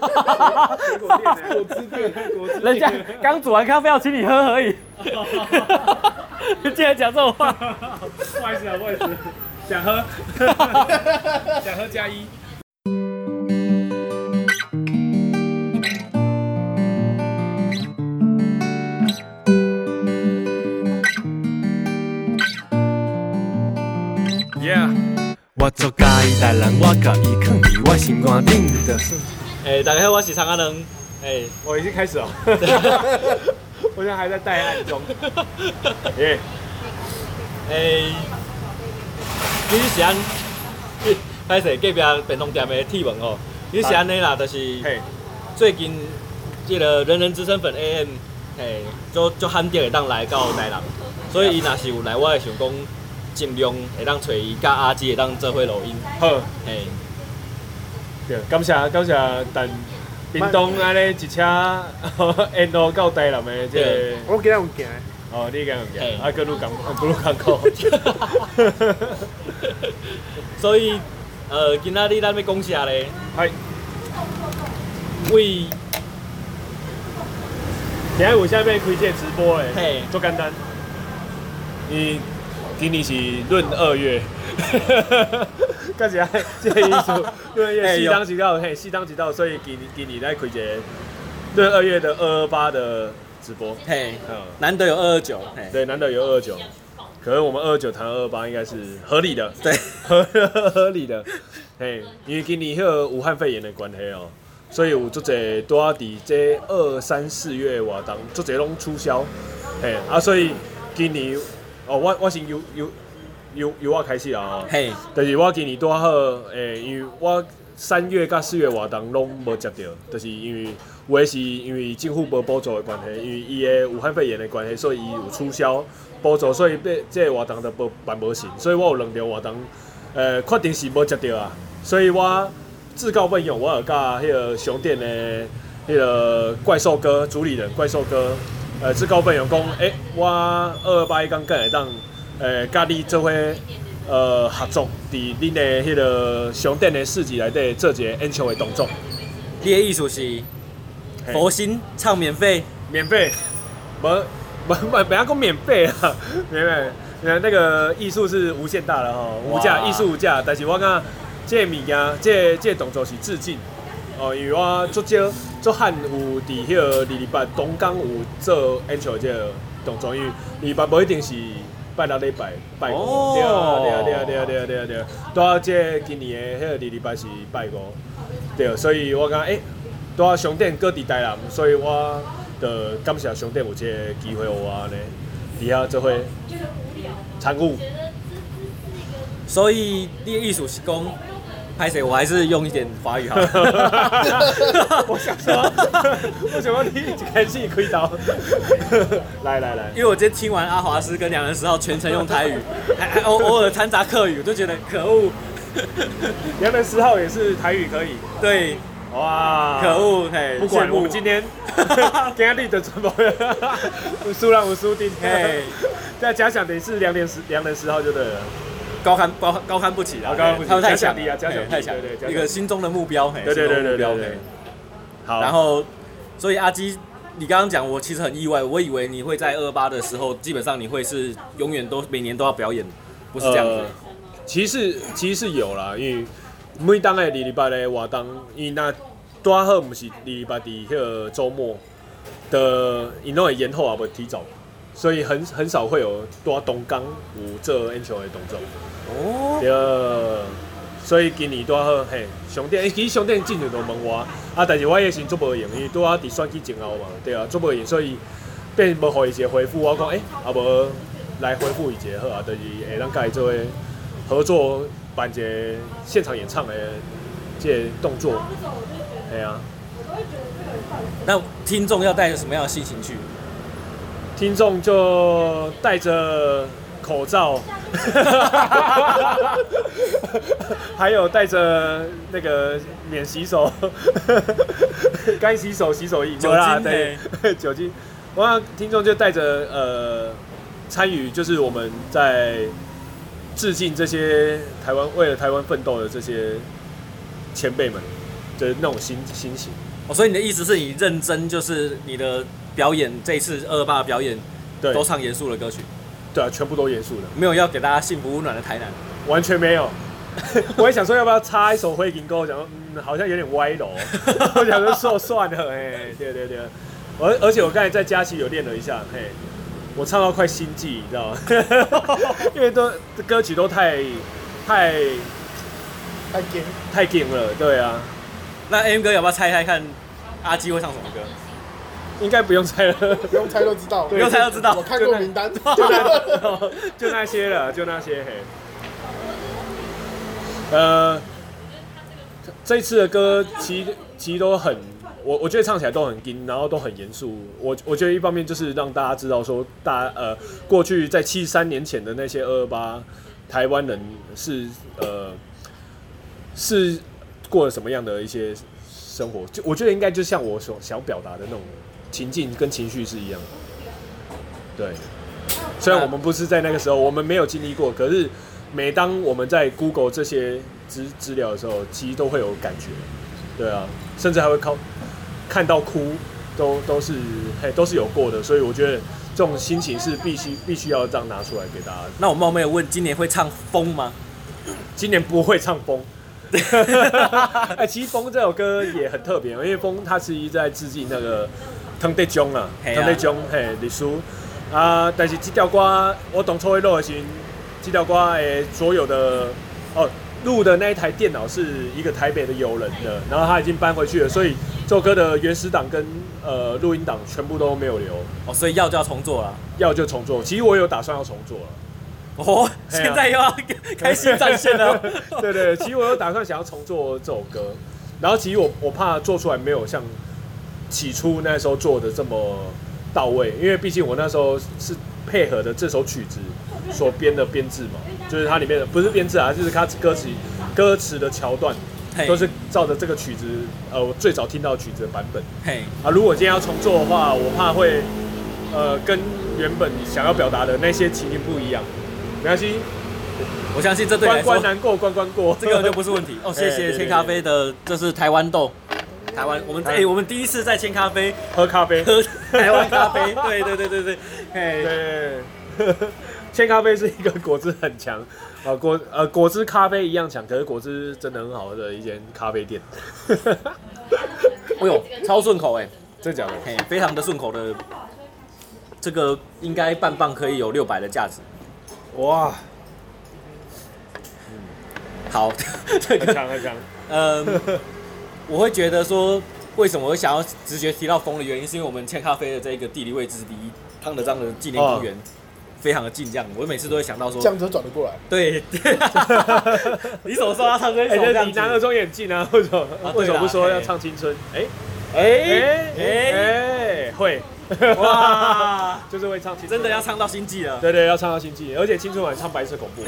果店，果汁店，果汁店。人家刚煮完咖啡要请你喝而已。竟然讲这种话，不好意思啊，不好意思，想喝，想喝加一。Yeah，我做家己代人，我甲伊藏伫我心肝顶。哎，大家好，我是长安人。哎、欸，我已经开始了。我现在还在待案中。耶。哎，你是安？歹势隔壁便当店的铁门哦。你是安尼啦，就是最近这个人人之身粉 AM，嘿，就就罕见会当来到台南，所以伊若是有来，我会想讲。尽量会当找伊甲阿姊会当做伙录音。好，嘿，对，感谢感谢，但屏东安尼一车 沿路到台南的这个，我今日有行。哦，你今日有行，啊，各路港，各路港口。所以，呃，今仔日咱要讲啥咧？系，为，今日有啥物开这直播诶？嘿，做简单，你。今年是闰二月，干啥？这个意思，闰二月，西当即到，嘿，西当即到，所以今今年来开一个对二月的二二八的直播，嘿，嗯，难得有二二九，对，难得有二二九，可能我们二二九谈二二八应该是合理的，对，合合理的，嘿，因为今年有武汉肺炎的关系哦，所以有足侪多阿弟这二三四月活动足侪拢促销，嘿，啊，所以今年。哦，我我先由由由由我开始啊，嘿，就是我今年拄好，诶，因为我三月甲四月活动拢无接到，就是因为有诶是因为政府无补助的关系，因为伊诶武汉肺炎的关系，所以伊有促销补助，所以被这个活动都无办无成，所以我有两条活动，诶，确定是无接到啊，所以我自告奋勇，我有甲迄个熊店诶迄个怪兽哥主理人怪兽哥。呃，自告奋勇讲，诶、欸，我二二八一刚过来当，诶，甲你做伙，呃，合作，伫恁的迄个商店的市集内底做一个演唱的动作。你的意思是佛心唱免费？免费？无无无，不要讲免费啊，免费。呃，那个艺术是无限大的吼，无价，艺术无价。但是我讲，这个物件，这这个动作是致敬。哦，因为我足少足罕有伫迄个二二八东港有做演唱这个动作，因为二二八不一定是拜六礼拜拜五，对啊对啊对啊对啊对啊对啊对啊，拄啊这今年的迄个二礼拜是拜五，对，所以我讲诶，拄啊商店各地台南，所以我的感谢商店有这个机会我安尼，伫遐做伙参与。所以你的意思是讲？拍谁？我还是用一点华语好了。我想说，我想说你开自己亏刀。来来来，因为我今天听完阿华师跟两人十号全程用台语，还还偶偶尔掺杂客语，我就觉得可恶。两人十号也是台语可以。对，哇，可恶嘿！不管我们今天今天的直播，输让我输定。嘿，再假想等于是良人十两人十号就对了。高攀高高攀不起啊！高攀不起，他们太强了，加强太强，对对，一个心中的目标，对对对对对。好，然后，所以阿基，你刚刚讲，我其实很意外，我以为你会在二二八的时候，基本上你会是永远都每年都要表演，不是这样子。其实其实是有啦，因为每当的二二八的活动，因为那多好不是二二八的迄个周末的，因为延后啊不提早，所以很很少会有多东港有做演唱的动作。哦，对，所以今年多好嘿，商店，其实商店进前都问我，啊，但是我也是做无用，因为拄啊伫选举前后嘛，对啊，做无用，所以变无互伊一个回复，我讲，诶、欸，啊无来回复伊一个好啊，就是会当甲伊做合作办一个现场演唱的这个动作，对啊。那听众要带着什么样的心情去？听众就戴着。口罩，还有戴着那个免洗手，干洗手洗手液，酒精对，酒精。我想听众就带着呃参与，就是我们在致敬这些台湾为了台湾奋斗的这些前辈们，的那种心心情。哦，所以你的意思是你认真，就是你的表演这一次二二八表演，对，都唱严肃的歌曲。对啊，全部都严肃的，没有要给大家幸福温暖的台南，完全没有。我也想说要不要插一首《灰金沟》，讲说嗯，好像有点歪楼。我想说说算了，哎，对对对。而而且我刚才在佳琪有练了一下，嘿，我唱到快心悸，你知道吗？因为都歌曲都太太太紧太紧了，对啊。那 M 哥要不要猜猜看，阿基会唱什么歌？应该不用猜了，不用猜都知道，不用猜都知道。我看过名单，就那，就那些了，就那些嘿。呃，这一次的歌其实其实都很，我我觉得唱起来都很硬，然后都很严肃。我我觉得一方面就是让大家知道说，大呃过去在七十三年前的那些二二八台湾人是呃是过了什么样的一些生活，就我觉得应该就像我所想表达的那种。情境跟情绪是一样的，对。虽然我们不是在那个时候，我们没有经历过，可是每当我们在 Google 这些资资料的时候，其实都会有感觉，对啊，甚至还会靠看到哭，都都是嘿都是有过的，所以我觉得这种心情是必须必须要这样拿出来给大家。那我冒昧问，今年会唱风吗？今年不会唱风。哎，其实风这首歌也很特别，因为风它其实在致敬那个。汤德宗啊，汤德宗嘿历史啊，但是这条歌我当初会录的时候，这条歌诶所有的哦录的那一台电脑是一个台北的友人的，然后他已经搬回去了，所以这首歌的原始档跟呃录音档全部都没有留哦，所以要就要重做了，要就重做。其实我有打算要重做了，哦，现在又要开新战线了，对，对对，其实我有打算想要重做这首歌，然后其实我我怕做出来没有像。起初那时候做的这么到位，因为毕竟我那时候是配合的这首曲子所编的编制嘛，就是它里面的不是编制啊，就是它歌词歌词的桥段都是照着这个曲子，呃，我最早听到曲子的版本。嘿，啊，如果今天要重做的话，我怕会呃跟原本想要表达的那些情境不一样。没关系，我相信这对关关难过关关过，这个就不是问题。哦，谢谢 千咖啡的，这是台湾豆。台湾，我们哎、欸，我们第一次在千咖啡喝咖啡，喝台湾咖啡，对对对对对，哎，对，千咖啡是一个果汁很强啊，果呃果汁咖啡一样强，可是果汁真的很好喝的一间咖啡店。哎呦，超顺口哎，真的假的？嘿，非常的顺口的，这个应该半磅可以有六百的价值。哇，嗯，好，这个很强很强，嗯。我会觉得说，为什么我会想要直觉提到风的原因，是因为我们千咖啡的这个地理位置离汤德章的纪念公园非常的近，这样我每次都会想到说，这样子转得过来。对，你怎么说要唱这首？离南二中也很近啊，为什么？为什么不说要唱青春？哎哎哎哎，会哇，就是会唱青春，真的要唱到心悸了。对对，要唱到心悸，而且青春晚唱白色恐怖。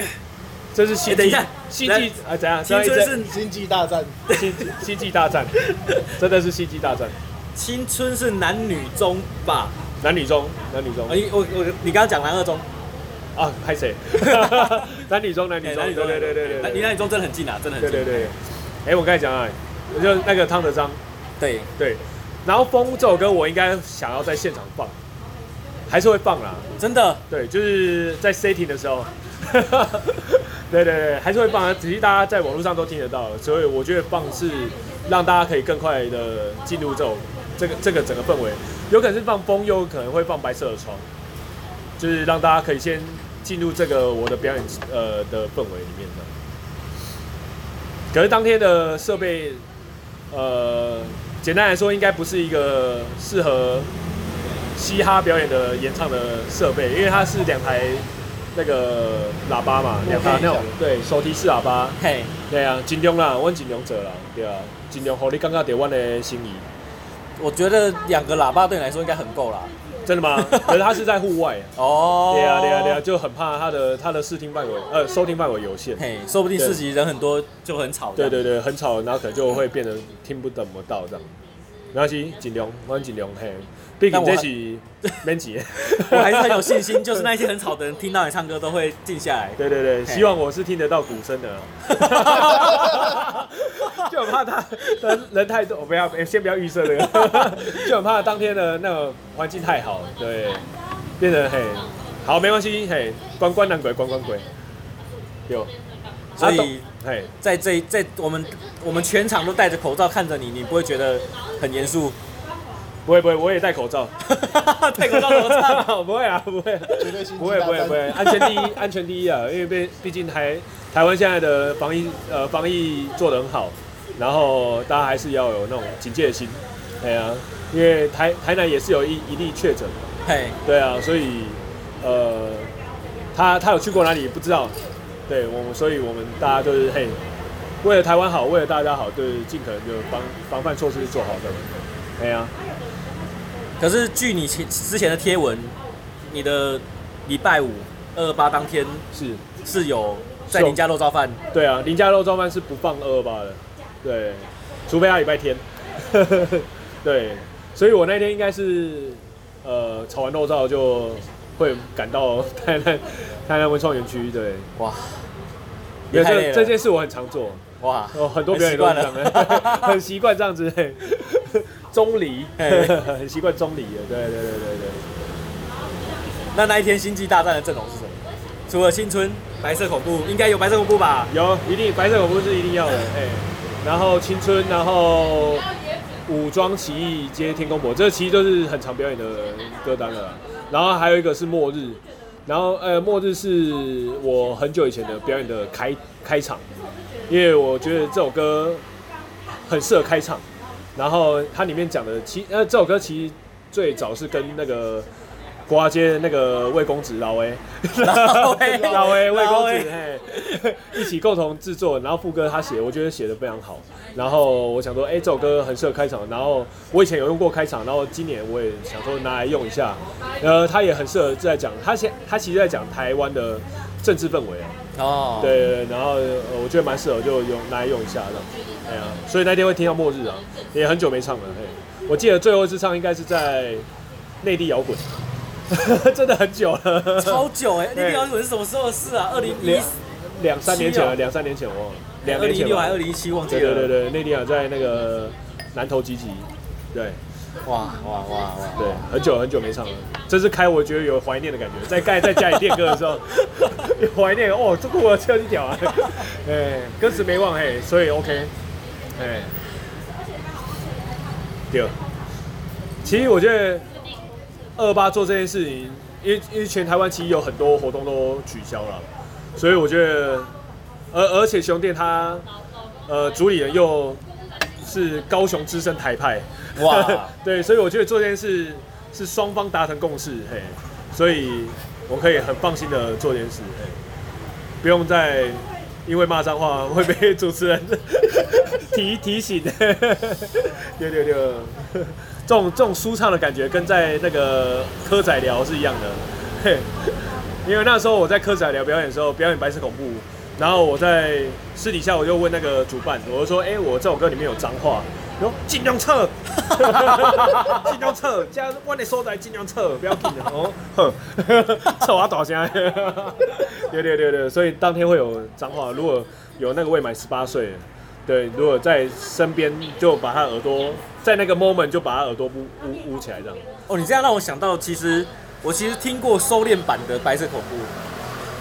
这是星际，等一下，星际啊，怎样？青春是星际大战，星星际大战，真的是星际大战。青春是男女中吧？男女中，男女中。哎，我我你刚刚讲男二中啊？拍谁？男女中，男女中，对对对对对。离男女中真的很近啊，真的很近。对对对。哎，我刚才讲啊，就那个汤德章。对对。然后《风》这首歌，我应该想要在现场放，还是会放啦。真的？对，就是在 setting 的时候。对对对，还是会放，只是大家在网络上都听得到，所以我觉得放是让大家可以更快的进入这种这个这个整个氛围，有可能是放风，又有可能会放白色的窗，就是让大家可以先进入这个我的表演呃的氛围里面的。可是当天的设备，呃，简单来说，应该不是一个适合嘻哈表演的演唱的设备，因为它是两台。那个喇叭嘛，两个那种，对，手提式喇叭。嘿，对啊，尽量啦，我尽量做啦，对啊，尽量让你感觉到我的心意。我觉得两个喇叭对你来说应该很够啦。真的吗？可是他是在户外。哦。对啊，对啊，对啊，就很怕他的他的视听范围，呃，收听范围有限。嘿，说不定市集人很多就很吵。对对对，很吵，然后可能就会变得听不怎么到这样。没关系，尽量，我尽量嘿。毕竟这是免钱的，我还是很有信心，就是那些很吵的人听到你唱歌都会静下来。对对对，希望我是听得到鼓声的。就很怕他人人太多，我不要先不要预设这个，就很怕当天的那个环境太好，对，变得嘿，好没关系，嘿，关关难鬼关关鬼，有，所以嘿，在这在我们我们全场都戴着口罩看着你，你不会觉得很严肃？不会不会，我也戴口罩，戴口罩怎么唱？不会啊，不会，绝对不会不会不会，安全第一，安全第一啊！因为毕毕竟台台湾现在的防疫呃防疫做得很好，然后大家还是要有那种警戒心，对啊，因为台台南也是有一一例确诊，嘿，对啊，所以呃他他有去过哪里不知道，对我们，所以我们大家都是嘿，为了台湾好，为了大家好，就是尽可能就防防范措施做好的，对啊。可是据你前之前的贴文，你的礼拜五二二八当天是。是有在林家肉燥饭？对啊，林家肉燥饭是不放二二八的，对，除非他礼拜天。对，所以我那天应该是呃炒完肉燥就会赶到台南台南文创园区。对，哇，因为这这件事我很常做，哇，哦很多表演都这样，很习惯这样子。中离，很 习惯钟离的，对对对对对。那那一天星际大战的阵容是什么？除了青春、白色恐怖，应该有白色恐怖吧？有，一定白色恐怖是一定要的，哎。然后青春，然后武装起义接天空博，这其实都是很常表演的歌单了。然后还有一个是末日，然后呃，末日是我很久以前的表演的开开场，因为我觉得这首歌很适合开场。然后它里面讲的，其呃这首歌其实最早是跟那个国华街那个魏公子老魏老魏 老魏魏公子嘿，一起共同制作。然后副歌他写，我觉得写的非常好。然后我想说，哎，这首歌很适合开场。然后我以前有用过开场，然后今年我也想说拿来用一下。呃，他也很适合在讲，他现他其实在讲台湾的政治氛围啊。哦，对，对，对，然后呃，我觉得蛮适合，就用拿来用一下这样。哎呀，所以那天会听到末日啊，也很久没唱了。嘿，我记得最后一次唱应该是在内地摇滚，真的很久了，超久哎！内地摇滚是什么时候的事啊？二零一两三年前了，两三年前我忘了，两年前。二零一六还二零一七忘记了。对对对对，内地啊，在那个南投集集，对。哇哇哇哇！对，很久很久没唱了，这次开我觉得有怀念的感觉，在盖在家里练歌的时候，有 怀念哦，这个我超级屌啊！哎，歌词没忘嘿，所以 OK，哎，对。其实我觉得二八做这件事情，因为因为全台湾其实有很多活动都取消了，所以我觉得，而而且熊店他呃主理人又是高雄资深台派。哇，对，所以我觉得做这件事是双方达成共识，嘿，所以我可以很放心的做这件事，嘿，不用再因为骂脏话会被主持人 提提醒，对对对，这种这种舒畅的感觉跟在那个科仔聊是一样的，嘿，因为那时候我在科仔聊表演的时候，表演白色恐怖，然后我在私底下我就问那个主办，我就说，哎、欸，我这首歌里面有脏话。哟，尽量撤，尽量撤，这样我的所在尽量撤，不要紧哦。哼，撤我大声。对对对对，所以当天会有脏话，如果有那个未满十八岁，对，如果在身边就把他耳朵，在那个 moment 就把他耳朵捂捂捂起来这样。哦，你这样让我想到，其实我其实听过收敛版的白色恐怖。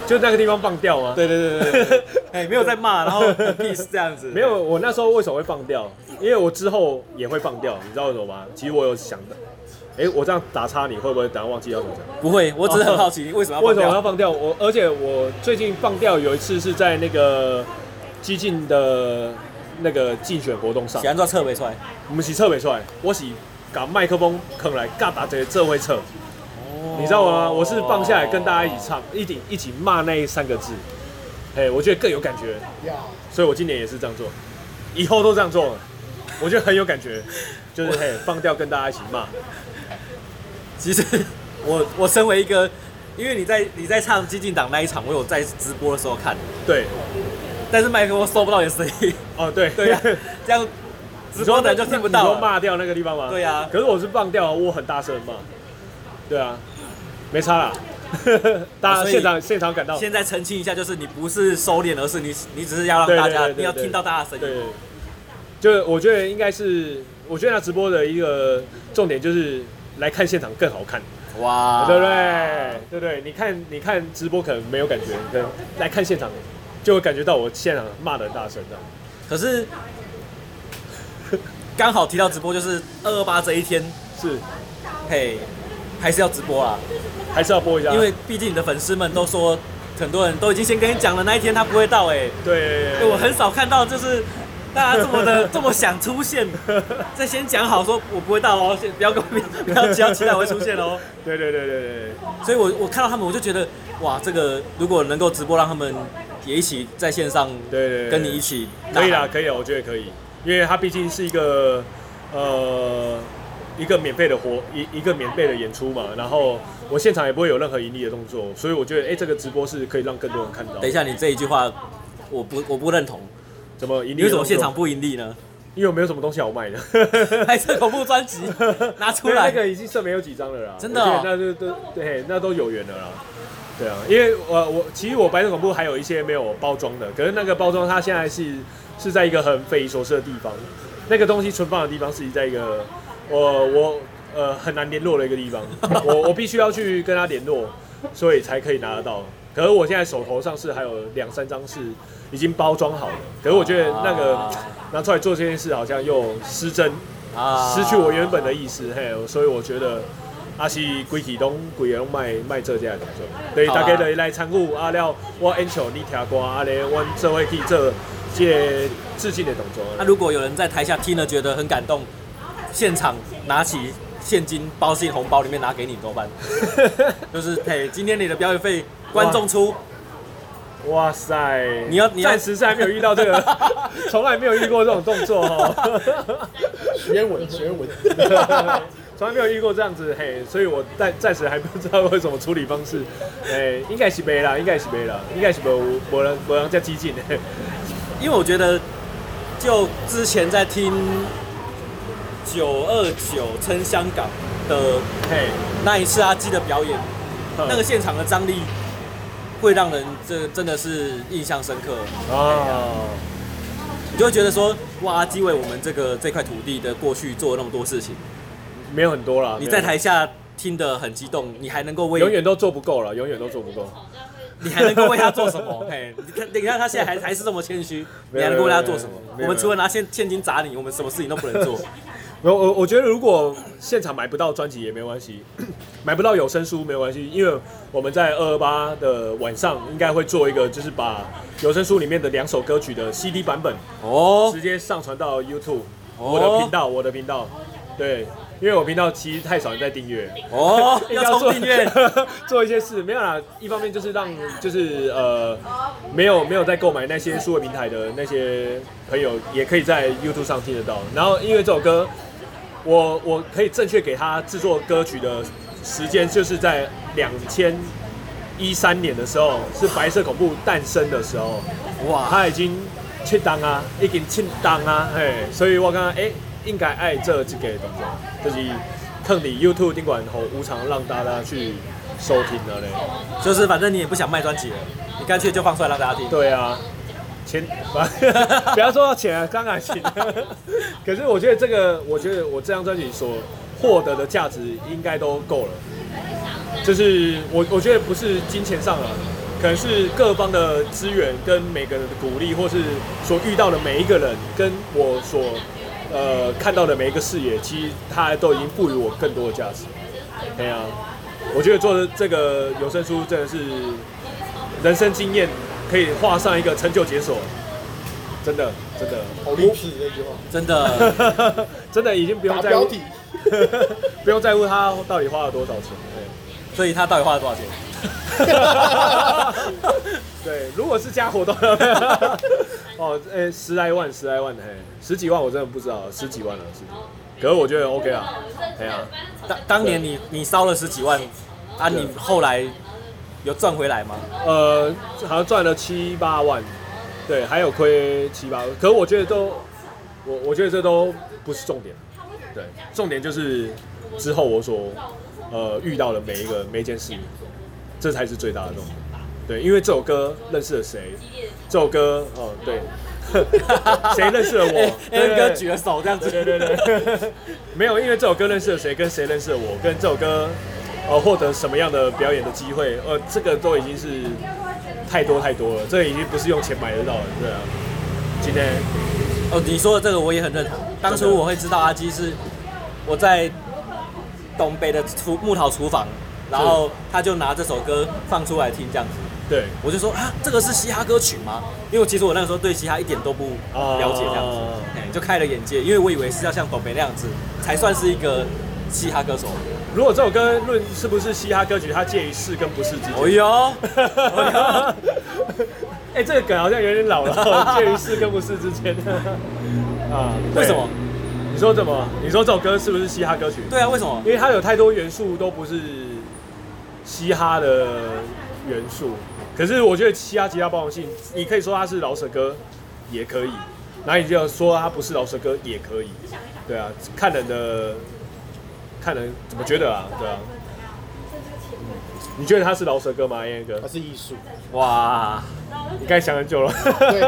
就那个地方放掉吗？对对对对，哎、欸，没有在骂，然后 peace 这样子。没有，我那时候为什么会放掉？因为我之后也会放掉，你知道为什么吗？其实我有想的。哎、欸，我这样打岔，你会不会等下忘记要怎么讲？不会，我只是很好奇，你为什么要？为什么要放掉？我而且我最近放掉有一次是在那个激进的那个竞选活动上。喜欢做撤没出来？我们是撤没出来，我是把麦克风扛来，嘎打这这会撤。你知道吗？我是放下来跟大家一起唱，一起一起骂那三个字，哎，我觉得更有感觉，所以我今年也是这样做，以后都这样做，我觉得很有感觉，就是嘿，放掉跟大家一起骂。其实我我身为一个，因为你在你在唱激进党那一场，我有在直播的时候看，对，但是麦克风收不到你的声音，哦，对。对呀，这样直播的人就听不到。你说骂掉那个地方吗？对啊。可是我是放掉，我很大声骂。对啊，没差啦。大家现场现场感到。现在澄清一下，就是你不是收敛，而是你你只是要让大家对对对对对你要听到大家的声对音。，就我觉得应该是，我觉得他直播的一个重点就是来看现场更好看，哇，对不对？对不对？你看你看直播可能没有感觉，可能来看现场就会感觉到我现场骂的很大声这样。可是刚好提到直播，就是二二八这一天，是，嘿，还是要直播啊，还是要播一下，因为毕竟你的粉丝们都说，很多人都已经先跟你讲了，那一天他不会到、欸，哎，对，对我很少看到就是。大家这么的 这么想出现，再先讲好说，我不会到哦，先不要跟我不要不要期待我会出现哦。对对对对对。所以我我看到他们，我就觉得哇，这个如果能够直播，让他们也一起在线上，对对，跟你一起，可以啦，可以啦，我觉得可以，因为他毕竟是一个呃一个免费的活一一个免费的演出嘛，然后我现场也不会有任何盈利的动作，所以我觉得哎、欸，这个直播是可以让更多人看到。等一下，你这一句话我不我不认同。怎么盈利？你为什么现场不盈利呢？因为我没有什么东西好卖的。白色恐怖专辑拿出来，那个已经剩没有几张了啦。真的、哦？那就都对，那都有缘了啦。对啊，因为我我其实我白色恐怖还有一些没有包装的，可是那个包装它现在是是在一个很匪夷所思的地方，那个东西存放的地方是在一个我我呃很难联络的一个地方，我我必须要去跟他联络，所以才可以拿得到。可是我现在手头上是还有两三张是已经包装好了，可是我觉得那个拿出来做这件事好像又失真，失去我原本的意思，嘿，所以我觉得阿是规气拢规个拢卖卖这这样动作，对，大家来来参与啊。了，我演唱你听歌，啊咧，我做伙去做这个致敬的动作。那、啊、如果有人在台下听了觉得很感动，现场拿起现金包进红包里面拿给你怎么办？就是嘿，今天你的表演费。观众出，哇塞！你要你要暂时是还没有遇到这个，从来没有遇过这种动作 哈。学稳学稳，从来没有遇过这样子嘿，所以我暂暂时还不知道为什么处理方式。哎，应该是没啦，应该是没啦，应该是没没人没人这样激进的。因为我觉得，就之前在听九二九撑香港的嘿那一次阿基的表演，那个现场的张力。会让人这真的是印象深刻哦，你就会觉得说，哇，阿基为我们这个这块土地的过去做了那么多事情，没有很多啦。你在台下听得很激动，你还能够为永远都做不够了，永远都做不够。你还能够为他做什么？嘿，你看，你看他现在还还是这么谦虚，你还能够为他做什么？我们除了拿现现金砸你，我们什么事情都不能做。我我我觉得如果现场买不到专辑也没关系，买不到有声书没有关系，因为我们在二二八的晚上应该会做一个，就是把有声书里面的两首歌曲的 CD 版本哦，直接上传到 YouTube 我的频道，我的频道，对，因为我频道其实太少人在订阅哦，要冲订阅 做一些事没有啦，一方面就是让就是呃没有没有在购买那些数位平台的那些朋友也可以在 YouTube 上听得到，然后因为这首歌。我我可以正确给他制作歌曲的时间，就是在两千一三年的时候，是白色恐怖诞生的时候。哇，他已经七档啊，已经七档啊，嘿，所以我刚刚哎，应该爱这几个动作，就是坑你 YouTube 尽管后无偿让大家去收听的嘞。就是反正你也不想卖专辑了，你干脆就放出来让大家听。对啊。钱，不要说到钱啊，当然行。可是我觉得这个，我觉得我这张专辑所获得的价值应该都够了。就是我，我觉得不是金钱上了，可能是各方的资源跟每个人的鼓励，或是所遇到的每一个人，跟我所呃看到的每一个视野，其实它都已经赋予我更多的价值。对啊，我觉得做的这个有声书真的是人生经验。可以画上一个成就解锁，真的真的。好励志那句话，真的。真的已经不用在乎，不用在乎他到底花了多少钱，对，所以他到底花了多少钱？对，如果是加活动，哦，哎、欸，十来万，十来万，嘿，十几万我真的不知道，十几万了，十几万，可是我觉得 OK 啊，对啊，当当年你你烧了十几万，啊，你后来。有赚回来吗？呃，好像赚了七八万，对，还有亏七八万。可是我觉得都我我觉得这都不是重点，对，重点就是之后我所呃遇到的每一个每一件事，这才是最大的重点。对，因为这首歌认识了谁？这首歌哦，对，谁认识了我 跟哥举了手这样子，对对对，对，没有，因为这首歌认识了谁？跟谁认识了我？跟这首歌呃获得什么样的表演的机会？呃，这个都已经是太多太多了，这已经不是用钱买得到的，对啊。今天哦，你说的这个我也很认同。当初我会知道阿基是我在东北的厨木桃厨房，然后他就拿这首歌放出来听这样子。对，我就说啊，这个是嘻哈歌曲吗？因为其实我那个时候对嘻哈一点都不了解，这样子，哎、uh，就开了眼界。因为我以为是要像董北那样子，才算是一个嘻哈歌手。如果这首歌论是不是嘻哈歌曲，它介于是跟不是之间。哎呦，哎，这个梗好像有点老了，介于是跟不是之间。啊，为什么？你说怎么？你说这首歌是不是嘻哈歌曲？对啊，为什么？因为它有太多元素都不是嘻哈的元素。可是我觉得嘻哈吉他包容性，你可以说它是饶舌歌，也可以；那你就要说它不是饶舌歌，也可以。对啊，看人的，看人怎么觉得啊？对啊。你觉得他是饶舌歌吗，燕哥？他是艺术。哇，你该想很久了。对，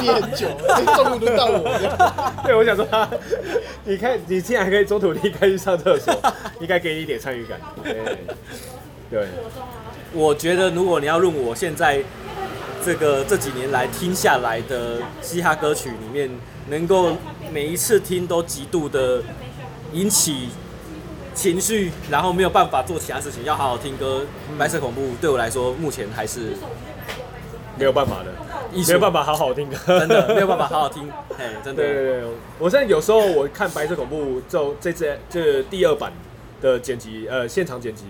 憋很久了，终于轮到我。对，我想说他，你看，你竟然还可以中途离开去上厕所，应该给你一点参与感。对。对我觉得，如果你要论我现在这个这几年来听下来的嘻哈歌曲里面，能够每一次听都极度的引起情绪，然后没有办法做其他事情，要好好听歌，《白色恐怖》对我来说目前还是没有办法的，没有办法好好听歌，真的没有办法好好听。哎，真的。对对对，我现在有时候我看《白色恐怖》就这这这第二版的剪辑，呃，现场剪辑。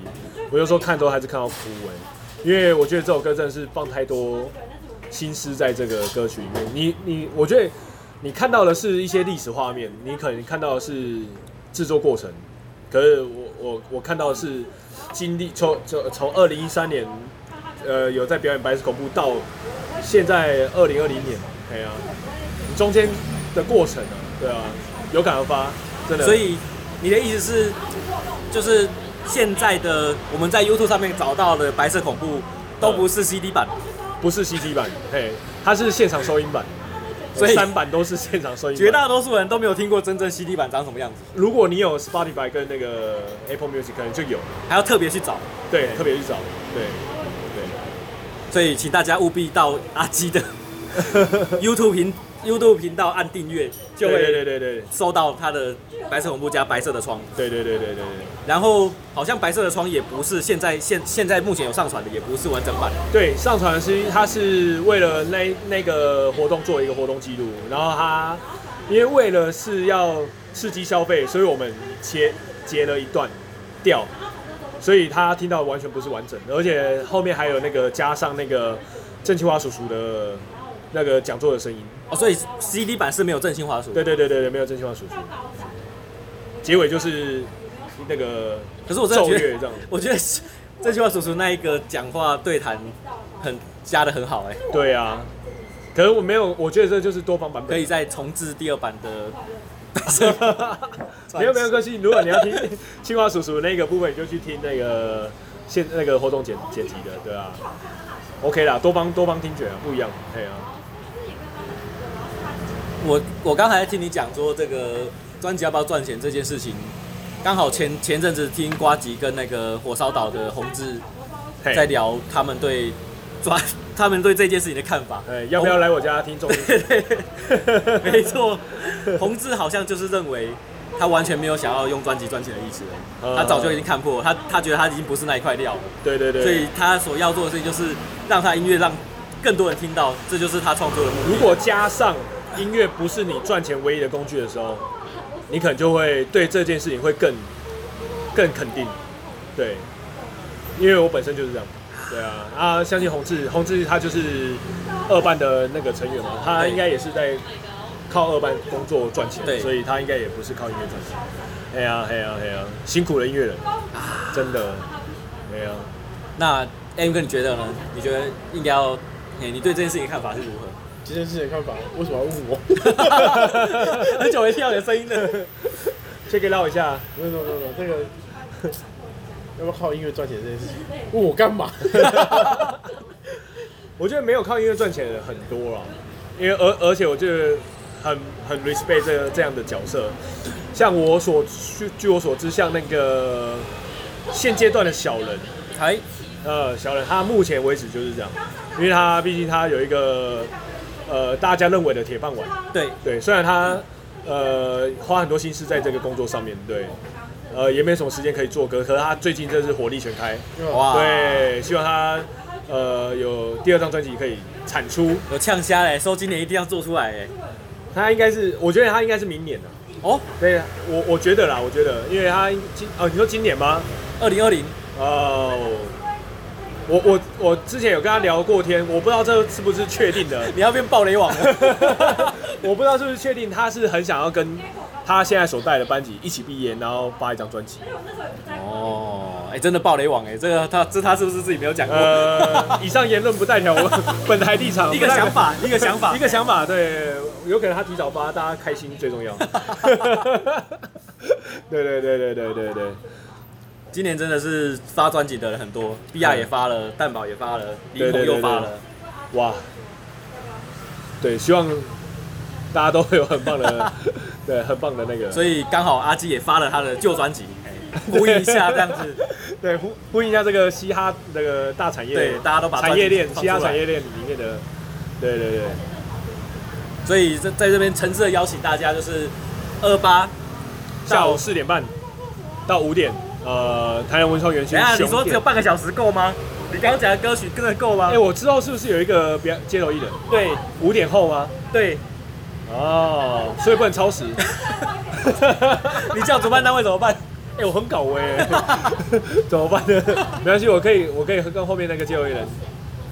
我有时候看都还是看到哭哎，因为我觉得这首歌真的是放太多心思在这个歌曲里面。你你，我觉得你看到的是一些历史画面，你可能看到的是制作过程，可是我我我看到的是经历从从从二零一三年，呃，有在表演白色恐怖到现在二零二零年，哎呀，中间的过程啊，对啊，有感而发，真的。所以你的意思是，就是。现在的我们在 YouTube 上面找到的白色恐怖都不是 CD 版，不是 CD 版，嘿，它是现场收音版，所以三版都是现场收音。绝大多数人都没有听过真正 CD 版长什么样子。如果你有 Spotify 跟那个 Apple Music，可能就有，还要特别去找，对，特别去找，对，对。所以请大家务必到阿基的 YouTube 频。YouTube 频道按订阅，就会对对对对收到他的白色恐怖加白色的窗。对对对对对对。然后好像白色的窗也不是现在现现在目前有上传的，也不是完整版。对，上传的是他是为了那那个活动做一个活动记录，然后他因为为了是要刺激消费，所以我们切截了一段掉，所以他听到完全不是完整的，而且后面还有那个加上那个郑清华叔叔的。那个讲座的声音哦，所以 CD 版是没有郑清华叔叔。对对对对对，没有郑清华叔叔。结尾就是那个，可是我真的觉得，我觉得郑清华叔叔那一个讲话对谈很加的很好哎。对啊，可是我没有，我觉得这就是多方版本，可以再重置第二版的。没有没有关系，如果你要听清华叔叔那个部分，你就去听那个现那个活动剪剪辑的，对啊。OK 啦，多方多方听觉啊，不一样，对啊。我我刚才听你讲说这个专辑要不要赚钱这件事情，刚好前前阵子听瓜吉跟那个火烧岛的宏志在聊他们对专 他们对这件事情的看法。哎，要不要来我家听众？没错，宏志好像就是认为他完全没有想要用专辑赚钱的意思，他早就已经看破，他他觉得他已经不是那一块料了。对对对。所以他所要做的事情就是让他音乐让更多人听到，这就是他创作的目的。如果加上。音乐不是你赚钱唯一的工具的时候，你可能就会对这件事情会更更肯定，对，因为我本身就是这样，对啊，啊，相信洪志，洪志他就是二班的那个成员嘛，他应该也是在靠二班工作赚钱，对，所以他应该也不是靠音乐赚钱，哎呀，哎呀，哎呀，辛苦了音乐人，真的，哎呀，那 M 哥你觉得呢？你觉得应该要，哎，你对这件事情看法是如何？这件事情的看法，为什么要问我？很久没听到你的声音了，先给唠一下。没有没有没有，这个要不要靠音乐赚钱这件事情？问我干嘛？我觉得没有靠音乐赚钱的人很多了，因为而而且我觉得很很 respect 这个这样的角色。像我所据据我所知，像那个现阶段的小人，还呃小人，他目前为止就是这样，因为他毕竟他有一个。呃，大家认为的铁饭碗，对。对，虽然他呃花很多心思在这个工作上面，对，呃也没什么时间可以做歌，可是他最近真是火力全开，哇，对，希望他呃有第二张专辑可以产出，有呛虾嘞，说今年一定要做出来哎，他应该是，我觉得他应该是明年的，哦，对，我我觉得啦，我觉得，因为他今哦，你说今年吗？二零二零，哦。我我我之前有跟他聊过天，我不知道这是不是确定的。你要变暴雷王了，我不知道是不是确定，他是很想要跟他现在所带的班级一起毕业，然后发一张专辑。哦，哎、欸，真的暴雷王哎，这个他这他是不是自己没有讲过？呃，以上言论不代表我 本台立场，一个想法，一个想法，一个想法，对，有可能他提早发，大家开心最重要。对对对对对对对。今年真的是发专辑的人很多，BR 也发了，蛋宝也发了，李红又发了，哇！对，希望大家都会有很棒的，对，很棒的那个。所以刚好阿基也发了他的旧专辑，呼应一下这样子，对，呼呼应一下这个嘻哈那个大产业，对，大家都把产业链、嘻哈产业链里面的，对对对。所以在在这边诚挚的邀请大家，就是二八下午四点半到五点。呃，台南文创园区。哎，你说只有半个小时够吗？你刚刚讲的歌曲真的够吗？哎，我知道是不是有一个别街头艺人？对，五点后吗？对。哦，所以不能超时。你叫主办单位怎么办？哎，我很搞哎，怎么办呢？没关系，我可以，我可以跟后面那个街头艺人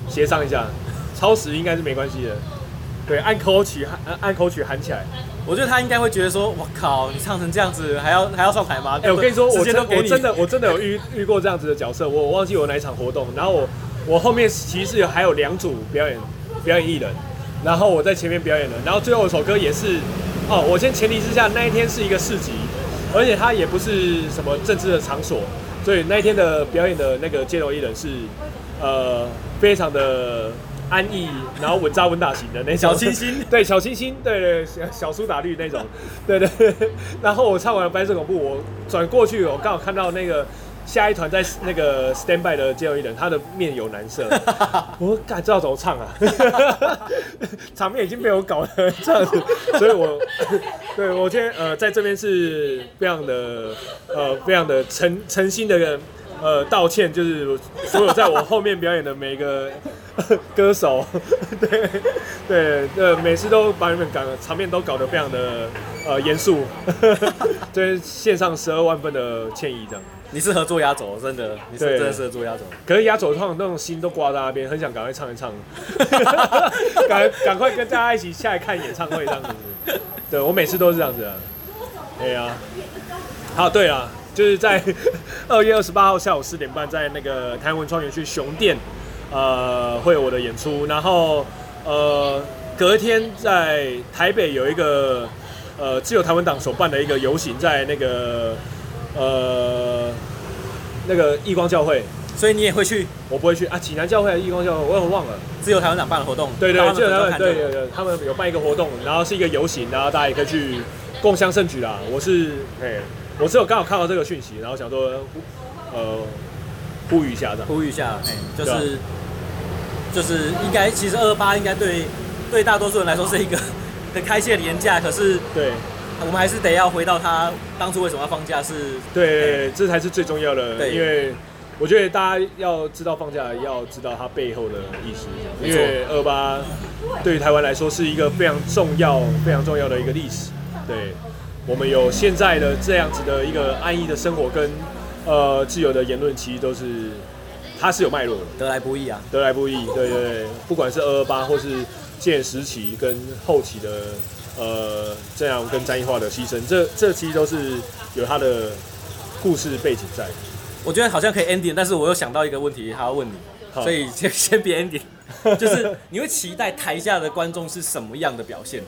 协商一下，超时应该是没关系的。对，按口曲喊，按口曲喊起来。我觉得他应该会觉得说：“我靠，你唱成这样子，还要还要上台吗？”哎，我跟你说，我真我真的我真的有遇遇过这样子的角色。我我忘记我哪一场活动，然后我我后面其实还有两组表演表演艺人，然后我在前面表演了，然后最后一首歌也是哦。我先前提之下，那一天是一个市集，而且它也不是什么政治的场所，所以那一天的表演的那个街头艺人是呃非常的。安逸，然后稳扎稳打型的那种，小清新，对，小清新，对对，小小苏打绿那种，对对，然后我唱完了白色恐怖，我转过去，我刚好看到那个下一团在那个 stand by 的街头艺人，他的面有难色，我说干，知道怎么唱啊？场面已经被我搞得这样子，所以我对我今天呃在这边是非常的呃非常的诚诚心的呃道歉，就是所有在我后面表演的每一个。歌手，对对呃，每次都把你们搞场面都搞得非常的呃严肃，对，献上十二万分的歉意这样。你适合做压轴，真的，你是真的适合做压轴。可是压轴通常那种心都挂在那边，很想赶快唱一唱，赶赶快跟大家一起下来看演唱会这样子。对，我每次都是这样子的。对啊，好，对啊，就是在 二月二十八号下午四点半，在那个台湾文创园区熊店。呃，会有我的演出，然后呃，隔天在台北有一个呃自由台湾党所办的一个游行，在那个呃那个义光教会，所以你也会去？我不会去啊，济南教会还是义光教会，我有忘了。自由台湾党办的活动，对对，自由台湾对对对，他们有办一个活动，然后是一个游行，然后大家也可以去共襄盛举啦。我是哎，我只有刚好看到这个讯息，然后想说呃呼吁一下这样，呼吁一下，哎，就是。就是应该，其实二二八应该对对大多数人来说是一个 很开心的年假，可是对，我们还是得要回到他当初为什么要放假是？对，这才是最重要的。对，因为我觉得大家要知道放假，要知道它背后的意思。因为二二八对于台湾来说是一个非常重要、非常重要的一个历史。对，我们有现在的这样子的一个安逸的生活跟呃自由的言论，其实都是。它是有脉络的，得来不易啊，得来不易，对对对，不管是二二八或是建时期跟后期的呃这样跟战役化的牺牲，这这其实都是有它的故事背景在。我觉得好像可以 ending，但是我又想到一个问题，还要问你，好所以 先先别 ending。就是你会期待台下的观众是什么样的表现？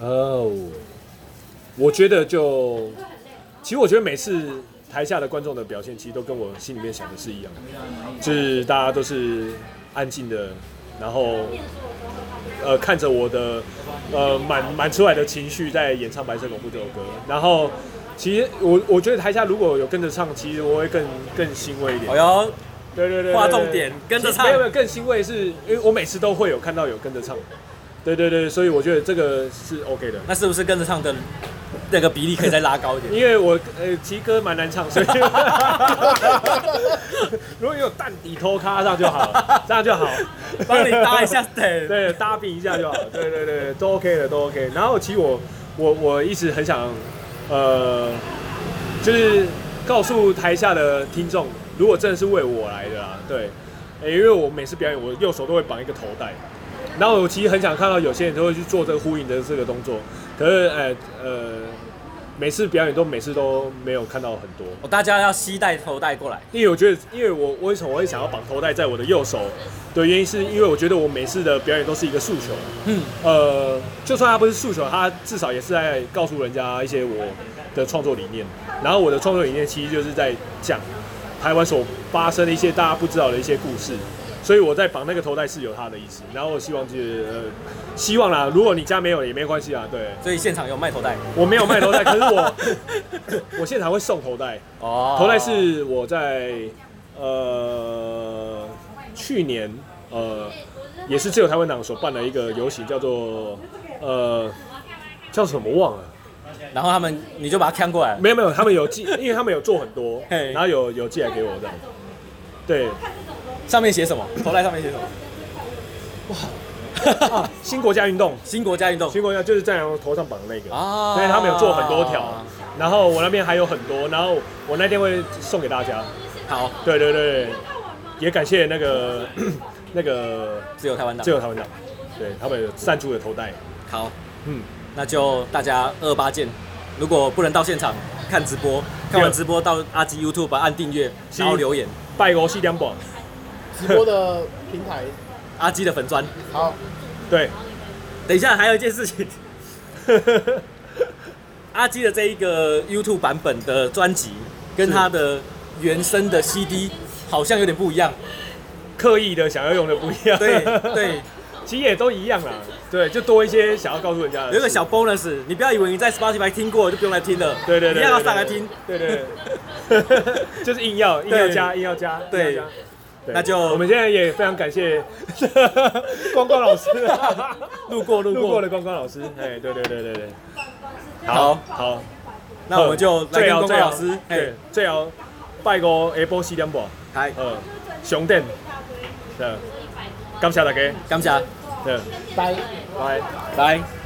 哦，我觉得就，其实我觉得每次台下的观众的表现，其实都跟我心里面想的是一样的，就是大家都是安静的，然后呃看着我的呃满满出来的情绪在演唱《白色恐怖》这首歌，然后其实我我觉得台下如果有跟着唱，其实我会更更欣慰一点。哎呦，对对对，划重点，跟着唱，没有没有更欣慰是，因为我每次都会有看到有跟着唱。对对对，所以我觉得这个是 OK 的。那是不是跟着唱的那个比例可以再拉高一点？因为我呃，其实歌蛮难唱，所以 如果有蛋底拖卡上就好，这样就好，帮你搭一下对，对，搭比一下就好。对对对，都 OK 的，都 OK。然后其实我我我一直很想，呃，就是告诉台下的听众，如果真的是为我来的啦，对，因为我每次表演，我右手都会绑一个头带。然后我其实很想看到有些人都会去做这个呼应的这个动作，可是呃呃，每次表演都每次都没有看到很多。哦，大家要吸带头带过来，因为我觉得，因为我为什么我会想要绑头带在我的右手的原因，是因为我觉得我每次的表演都是一个诉求。嗯，呃，就算它不是诉求，它至少也是在告诉人家一些我的创作理念。然后我的创作理念其实就是在讲台湾所发生的一些大家不知道的一些故事。所以我在绑那个头带是有他的意思，然后我希望就是，呃，希望啦，如果你家没有也没关系啊，对。所以现场有卖头带？我没有卖头带，可是我 我现场会送头带。哦。头带是我在呃去年呃也是自由台湾党所办的一个游行，叫做呃叫什么忘了。然后他们你就把它看过来？没有没有，他们有寄，因为他们有做很多，然后有有寄来给我这样。对。上面写什么？头带上面写什么？哇！啊，新国家运动，新国家运动，新国家就是在我头上绑的那个啊。因为他们有做很多条，然后我那边还有很多，然后我那天会送给大家。好，对对对，也感谢那个 那个自由台湾党，自由台湾党，对他们有赞助的头带。好，嗯，那就大家二二八见。如果不能到现场看直播，看完直播到阿基 YouTube 按订阅，然后留言，拜五四点半。直播的平台，阿基的粉砖。好，对，等一下还有一件事情，阿基的这一个 YouTube 版本的专辑，跟他的原声的 CD 好像有点不一样，刻意的想要用的不一样。对对，其实也都一样啦。对，就多一些想要告诉人家的。有个小 bonus，你不要以为你在 Spotify 听过就不用来听了。对对对，一定要上来听。对对，就是硬要硬要加硬要加，对。那就我们现在也非常感谢 光光老师，路 过路过。的光光老师，哎，对对对对对，好。好，那我们就来跟光光老师，对，最后拜个下晡四点半，嗨，呃，上电，对，感谢大家，感谢，对，拜。拜。拜。